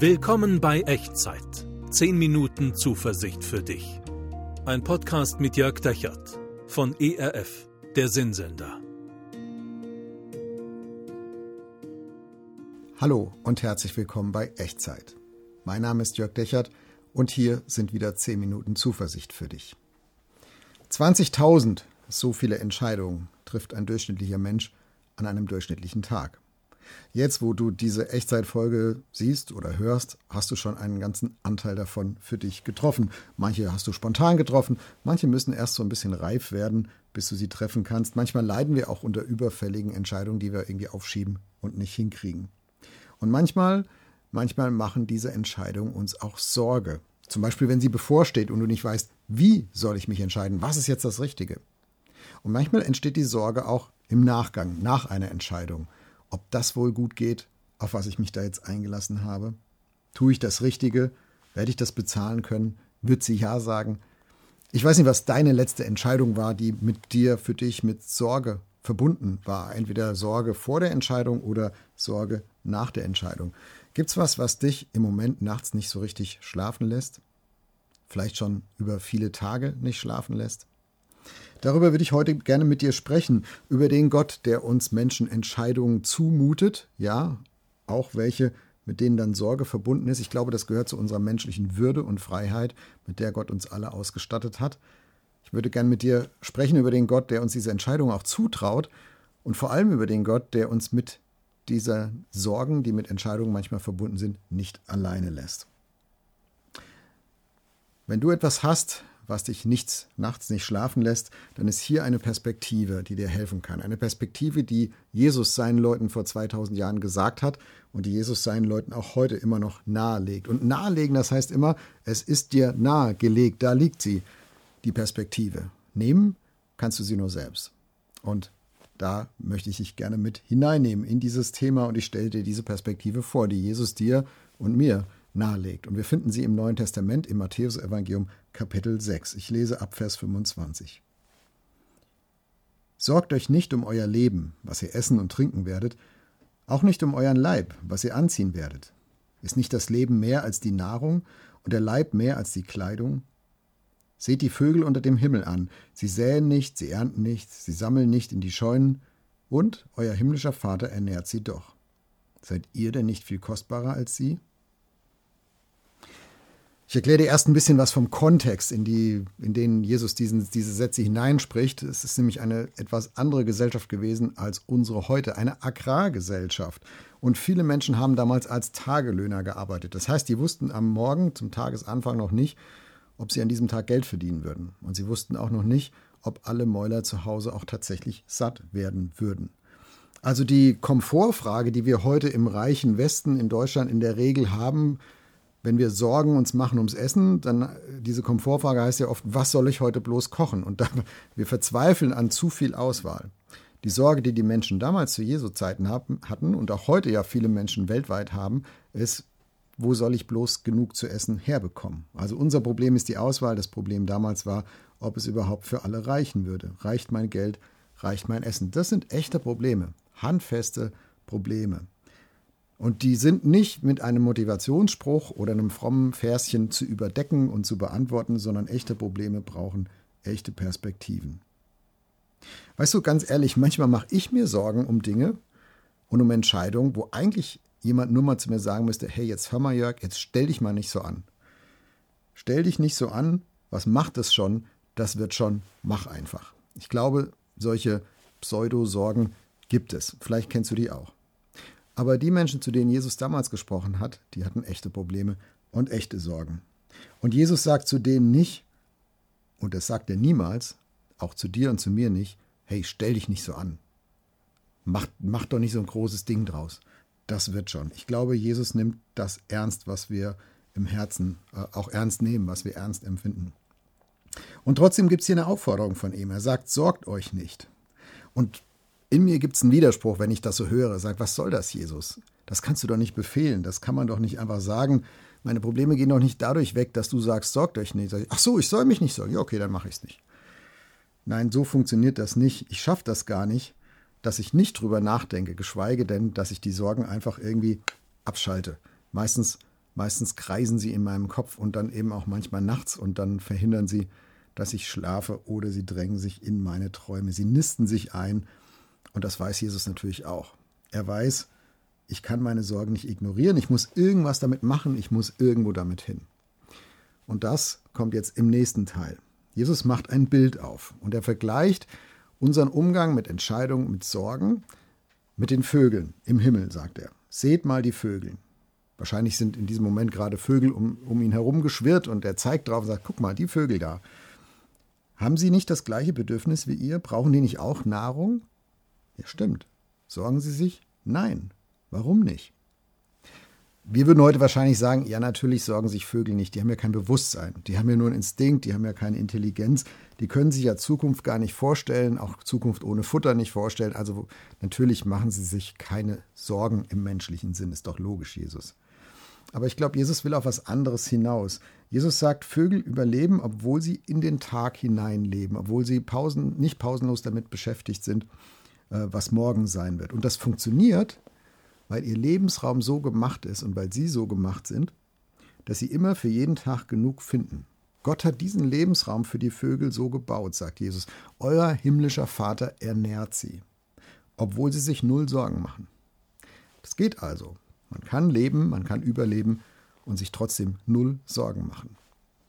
Willkommen bei Echtzeit. 10 Minuten Zuversicht für dich. Ein Podcast mit Jörg Dechert von ERF, der Sinnsender. Hallo und herzlich willkommen bei Echtzeit. Mein Name ist Jörg Dechert und hier sind wieder 10 Minuten Zuversicht für dich. 20.000, so viele Entscheidungen trifft ein durchschnittlicher Mensch an einem durchschnittlichen Tag. Jetzt, wo du diese Echtzeitfolge siehst oder hörst, hast du schon einen ganzen Anteil davon für dich getroffen. Manche hast du spontan getroffen, manche müssen erst so ein bisschen reif werden, bis du sie treffen kannst. Manchmal leiden wir auch unter überfälligen Entscheidungen, die wir irgendwie aufschieben und nicht hinkriegen. Und manchmal, manchmal machen diese Entscheidungen uns auch Sorge. Zum Beispiel, wenn sie bevorsteht und du nicht weißt, wie soll ich mich entscheiden, was ist jetzt das Richtige. Und manchmal entsteht die Sorge auch im Nachgang, nach einer Entscheidung ob das wohl gut geht, auf was ich mich da jetzt eingelassen habe. Tue ich das Richtige? Werde ich das bezahlen können? Wird sie Ja sagen? Ich weiß nicht, was deine letzte Entscheidung war, die mit dir, für dich mit Sorge verbunden war. Entweder Sorge vor der Entscheidung oder Sorge nach der Entscheidung. Gibt es was, was dich im Moment nachts nicht so richtig schlafen lässt? Vielleicht schon über viele Tage nicht schlafen lässt? Darüber würde ich heute gerne mit dir sprechen, über den Gott, der uns Menschen Entscheidungen zumutet, ja, auch welche, mit denen dann Sorge verbunden ist. Ich glaube, das gehört zu unserer menschlichen Würde und Freiheit, mit der Gott uns alle ausgestattet hat. Ich würde gerne mit dir sprechen über den Gott, der uns diese Entscheidungen auch zutraut und vor allem über den Gott, der uns mit dieser Sorgen, die mit Entscheidungen manchmal verbunden sind, nicht alleine lässt. Wenn du etwas hast, was dich nichts, nachts nicht schlafen lässt, dann ist hier eine Perspektive, die dir helfen kann. Eine Perspektive, die Jesus seinen Leuten vor 2000 Jahren gesagt hat und die Jesus seinen Leuten auch heute immer noch nahelegt. Und nahelegen, das heißt immer, es ist dir nahegelegt, da liegt sie, die Perspektive. Nehmen kannst du sie nur selbst. Und da möchte ich dich gerne mit hineinnehmen in dieses Thema und ich stelle dir diese Perspektive vor, die Jesus dir und mir nahelegt. Und wir finden sie im Neuen Testament im Matthäusevangelium Kapitel 6. Ich lese ab Vers 25. Sorgt euch nicht um euer Leben, was ihr essen und trinken werdet, auch nicht um euren Leib, was ihr anziehen werdet. Ist nicht das Leben mehr als die Nahrung und der Leib mehr als die Kleidung? Seht die Vögel unter dem Himmel an. Sie säen nicht, sie ernten nicht, sie sammeln nicht in die Scheunen, und euer himmlischer Vater ernährt sie doch. Seid ihr denn nicht viel kostbarer als sie? Ich erkläre dir erst ein bisschen was vom Kontext, in, die, in den Jesus diesen, diese Sätze hineinspricht. Es ist nämlich eine etwas andere Gesellschaft gewesen als unsere heute, eine Agrargesellschaft. Und viele Menschen haben damals als Tagelöhner gearbeitet. Das heißt, die wussten am Morgen, zum Tagesanfang noch nicht, ob sie an diesem Tag Geld verdienen würden. Und sie wussten auch noch nicht, ob alle Mäuler zu Hause auch tatsächlich satt werden würden. Also die Komfortfrage, die wir heute im reichen Westen in Deutschland in der Regel haben, wenn wir Sorgen uns machen ums Essen, dann diese Komfortfrage heißt ja oft, was soll ich heute bloß kochen? Und dann, wir verzweifeln an zu viel Auswahl. Die Sorge, die die Menschen damals zu Jesu Zeiten hatten und auch heute ja viele Menschen weltweit haben, ist, wo soll ich bloß genug zu essen herbekommen? Also unser Problem ist die Auswahl. Das Problem damals war, ob es überhaupt für alle reichen würde. Reicht mein Geld? Reicht mein Essen? Das sind echte Probleme, handfeste Probleme. Und die sind nicht mit einem Motivationsspruch oder einem frommen Verschen zu überdecken und zu beantworten, sondern echte Probleme brauchen echte Perspektiven. Weißt du, ganz ehrlich, manchmal mache ich mir Sorgen um Dinge und um Entscheidungen, wo eigentlich jemand nur mal zu mir sagen müsste, hey, jetzt hör mal Jörg, jetzt stell dich mal nicht so an. Stell dich nicht so an, was macht es schon, das wird schon, mach einfach. Ich glaube, solche Pseudo-Sorgen gibt es. Vielleicht kennst du die auch. Aber die Menschen, zu denen Jesus damals gesprochen hat, die hatten echte Probleme und echte Sorgen. Und Jesus sagt zu denen nicht, und das sagt er niemals, auch zu dir und zu mir nicht, hey, stell dich nicht so an. Mach, mach doch nicht so ein großes Ding draus. Das wird schon. Ich glaube, Jesus nimmt das ernst, was wir im Herzen äh, auch ernst nehmen, was wir ernst empfinden. Und trotzdem gibt es hier eine Aufforderung von ihm. Er sagt, sorgt euch nicht. Und in mir gibt es einen Widerspruch, wenn ich das so höre. Sag, was soll das, Jesus? Das kannst du doch nicht befehlen. Das kann man doch nicht einfach sagen. Meine Probleme gehen doch nicht dadurch weg, dass du sagst, sorgt euch nicht. Ach so, ich soll mich nicht sorgen. Ja, okay, dann mache ich es nicht. Nein, so funktioniert das nicht. Ich schaffe das gar nicht, dass ich nicht drüber nachdenke, geschweige denn, dass ich die Sorgen einfach irgendwie abschalte. Meistens Meistens kreisen sie in meinem Kopf und dann eben auch manchmal nachts und dann verhindern sie, dass ich schlafe oder sie drängen sich in meine Träume. Sie nisten sich ein und das weiß Jesus natürlich auch. Er weiß, ich kann meine Sorgen nicht ignorieren, ich muss irgendwas damit machen, ich muss irgendwo damit hin. Und das kommt jetzt im nächsten Teil. Jesus macht ein Bild auf und er vergleicht unseren Umgang mit Entscheidungen, mit Sorgen mit den Vögeln im Himmel, sagt er. Seht mal die Vögel. Wahrscheinlich sind in diesem Moment gerade Vögel um, um ihn herum geschwirrt und er zeigt drauf und sagt, guck mal, die Vögel da. Haben sie nicht das gleiche Bedürfnis wie ihr? Brauchen die nicht auch Nahrung? Ja, stimmt. Sorgen sie sich? Nein. Warum nicht? Wir würden heute wahrscheinlich sagen, ja, natürlich sorgen sich Vögel nicht, die haben ja kein Bewusstsein, die haben ja nur einen Instinkt, die haben ja keine Intelligenz, die können sich ja Zukunft gar nicht vorstellen, auch Zukunft ohne Futter nicht vorstellen. Also natürlich machen sie sich keine Sorgen im menschlichen Sinn, ist doch logisch, Jesus. Aber ich glaube, Jesus will auf was anderes hinaus. Jesus sagt, Vögel überleben, obwohl sie in den Tag hineinleben, obwohl sie pausen, nicht pausenlos damit beschäftigt sind, was morgen sein wird. Und das funktioniert, weil ihr Lebensraum so gemacht ist und weil sie so gemacht sind, dass sie immer für jeden Tag genug finden. Gott hat diesen Lebensraum für die Vögel so gebaut, sagt Jesus. Euer himmlischer Vater ernährt sie, obwohl sie sich null Sorgen machen. Das geht also. Man kann leben, man kann überleben und sich trotzdem null Sorgen machen.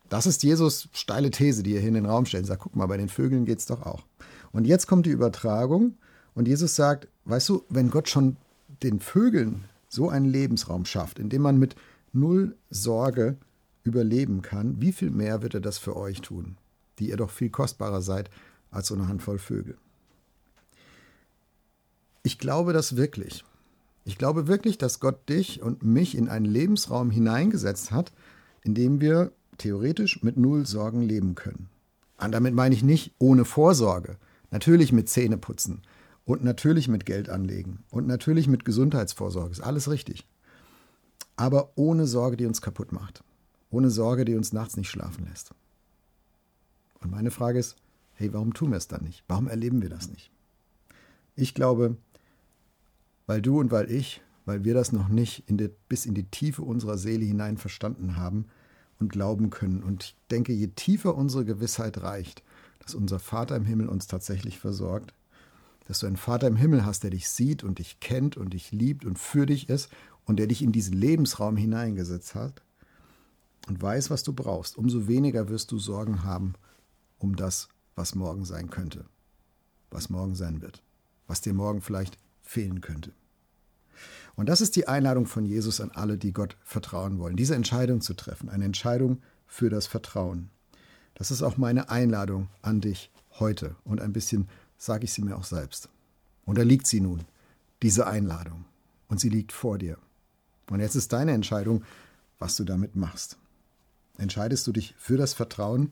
Das ist Jesus steile These, die er hier in den Raum stellt. Sagt, guck mal, bei den Vögeln geht es doch auch. Und jetzt kommt die Übertragung und Jesus sagt, weißt du, wenn Gott schon den Vögeln so einen Lebensraum schafft, in dem man mit null Sorge überleben kann, wie viel mehr wird er das für euch tun, die ihr doch viel kostbarer seid als so eine Handvoll Vögel. Ich glaube das wirklich. Ich glaube wirklich, dass Gott dich und mich in einen Lebensraum hineingesetzt hat, in dem wir theoretisch mit null Sorgen leben können. Und damit meine ich nicht ohne Vorsorge, natürlich mit Zähneputzen, und natürlich mit Geld anlegen. Und natürlich mit Gesundheitsvorsorge. Ist alles richtig. Aber ohne Sorge, die uns kaputt macht. Ohne Sorge, die uns nachts nicht schlafen lässt. Und meine Frage ist, hey, warum tun wir es dann nicht? Warum erleben wir das nicht? Ich glaube, weil du und weil ich, weil wir das noch nicht in die, bis in die Tiefe unserer Seele hinein verstanden haben und glauben können. Und ich denke, je tiefer unsere Gewissheit reicht, dass unser Vater im Himmel uns tatsächlich versorgt, dass du einen Vater im Himmel hast, der dich sieht und dich kennt und dich liebt und für dich ist und der dich in diesen Lebensraum hineingesetzt hat und weiß, was du brauchst, umso weniger wirst du Sorgen haben um das, was morgen sein könnte, was morgen sein wird, was dir morgen vielleicht fehlen könnte. Und das ist die Einladung von Jesus an alle, die Gott vertrauen wollen, diese Entscheidung zu treffen, eine Entscheidung für das Vertrauen. Das ist auch meine Einladung an dich heute und ein bisschen sage ich sie mir auch selbst. Und da liegt sie nun, diese Einladung. Und sie liegt vor dir. Und jetzt ist deine Entscheidung, was du damit machst. Entscheidest du dich für das Vertrauen?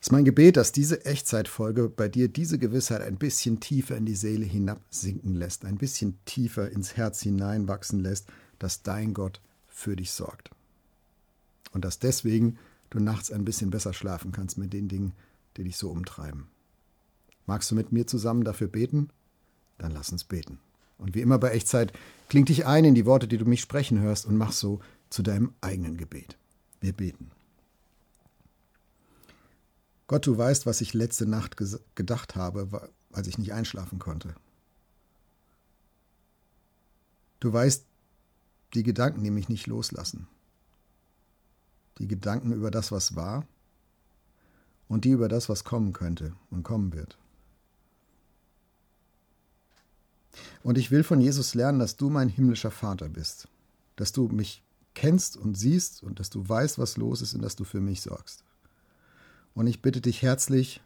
Es ist mein Gebet, dass diese Echtzeitfolge bei dir diese Gewissheit ein bisschen tiefer in die Seele hinabsinken lässt, ein bisschen tiefer ins Herz hineinwachsen lässt, dass dein Gott für dich sorgt. Und dass deswegen du nachts ein bisschen besser schlafen kannst mit den Dingen, die dich so umtreiben. Magst du mit mir zusammen dafür beten? Dann lass uns beten. Und wie immer bei Echtzeit, kling dich ein in die Worte, die du mich sprechen hörst und mach so zu deinem eigenen Gebet. Wir beten. Gott, du weißt, was ich letzte Nacht gedacht habe, als ich nicht einschlafen konnte. Du weißt die Gedanken, die mich nicht loslassen. Die Gedanken über das, was war und die über das, was kommen könnte und kommen wird. Und ich will von Jesus lernen, dass du mein himmlischer Vater bist, dass du mich kennst und siehst und dass du weißt, was los ist und dass du für mich sorgst. Und ich bitte dich herzlich,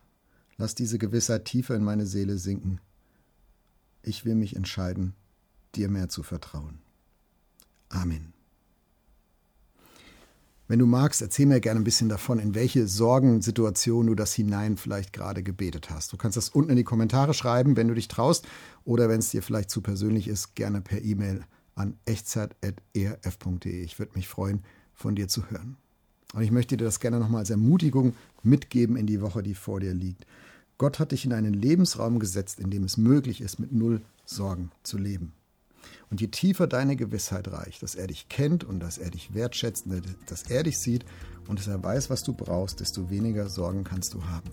lass diese Gewissheit tiefer in meine Seele sinken. Ich will mich entscheiden, dir mehr zu vertrauen. Amen. Wenn du magst, erzähl mir gerne ein bisschen davon, in welche Sorgensituation du das hinein vielleicht gerade gebetet hast. Du kannst das unten in die Kommentare schreiben, wenn du dich traust, oder wenn es dir vielleicht zu persönlich ist, gerne per E-Mail an echtzeit.erf.de. Ich würde mich freuen, von dir zu hören. Und ich möchte dir das gerne nochmal als Ermutigung mitgeben in die Woche, die vor dir liegt. Gott hat dich in einen Lebensraum gesetzt, in dem es möglich ist, mit null Sorgen zu leben. Und je tiefer deine Gewissheit reicht, dass er dich kennt und dass er dich wertschätzt, dass er dich sieht und dass er weiß, was du brauchst, desto weniger Sorgen kannst du haben.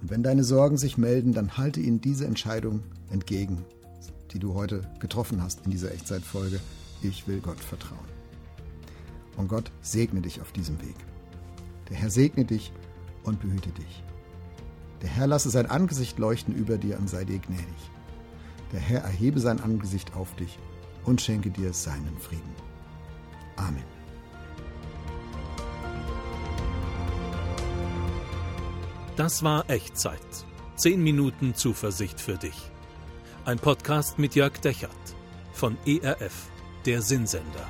Und wenn deine Sorgen sich melden, dann halte ihnen diese Entscheidung entgegen, die du heute getroffen hast in dieser Echtzeitfolge. Ich will Gott vertrauen. Und Gott segne dich auf diesem Weg. Der Herr segne dich und behüte dich. Der Herr lasse sein Angesicht leuchten über dir und sei dir gnädig. Der Herr erhebe sein Angesicht auf dich und schenke dir seinen Frieden. Amen. Das war Echtzeit. Zehn Minuten Zuversicht für dich. Ein Podcast mit Jörg Dechert von ERF, der Sinnsender.